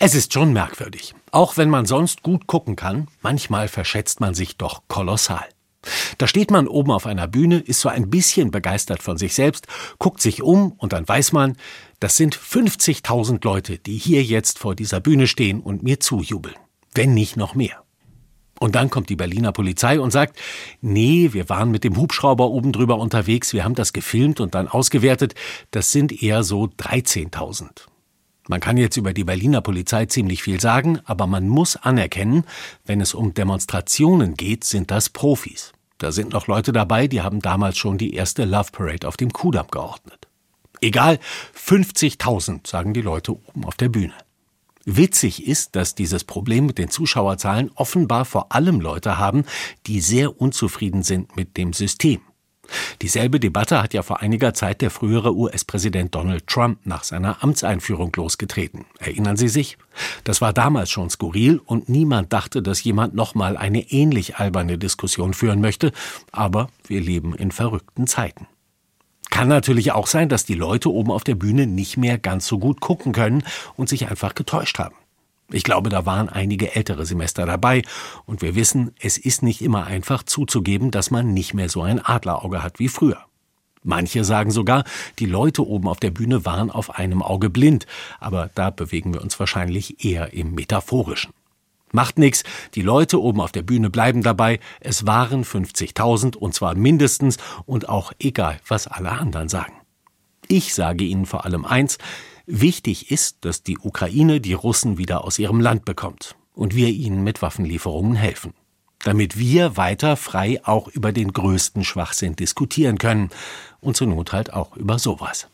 Es ist schon merkwürdig. Auch wenn man sonst gut gucken kann, manchmal verschätzt man sich doch kolossal. Da steht man oben auf einer Bühne, ist so ein bisschen begeistert von sich selbst, guckt sich um und dann weiß man, das sind 50.000 Leute, die hier jetzt vor dieser Bühne stehen und mir zujubeln. Wenn nicht noch mehr. Und dann kommt die Berliner Polizei und sagt, nee, wir waren mit dem Hubschrauber oben drüber unterwegs, wir haben das gefilmt und dann ausgewertet, das sind eher so 13.000. Man kann jetzt über die Berliner Polizei ziemlich viel sagen, aber man muss anerkennen, wenn es um Demonstrationen geht, sind das Profis. Da sind noch Leute dabei, die haben damals schon die erste Love Parade auf dem Kudamm geordnet. Egal, 50.000, sagen die Leute oben auf der Bühne. Witzig ist, dass dieses Problem mit den Zuschauerzahlen offenbar vor allem Leute haben, die sehr unzufrieden sind mit dem System. Dieselbe Debatte hat ja vor einiger Zeit der frühere US-Präsident Donald Trump nach seiner Amtseinführung losgetreten. Erinnern Sie sich? Das war damals schon skurril und niemand dachte, dass jemand nochmal eine ähnlich alberne Diskussion führen möchte, aber wir leben in verrückten Zeiten. Kann natürlich auch sein, dass die Leute oben auf der Bühne nicht mehr ganz so gut gucken können und sich einfach getäuscht haben. Ich glaube, da waren einige ältere Semester dabei und wir wissen, es ist nicht immer einfach zuzugeben, dass man nicht mehr so ein Adlerauge hat wie früher. Manche sagen sogar, die Leute oben auf der Bühne waren auf einem Auge blind, aber da bewegen wir uns wahrscheinlich eher im Metaphorischen. Macht nix, die Leute oben auf der Bühne bleiben dabei, es waren 50.000 und zwar mindestens und auch egal, was alle anderen sagen. Ich sage Ihnen vor allem eins, Wichtig ist, dass die Ukraine die Russen wieder aus ihrem Land bekommt und wir ihnen mit Waffenlieferungen helfen. Damit wir weiter frei auch über den größten Schwachsinn diskutieren können und zur Not halt auch über sowas.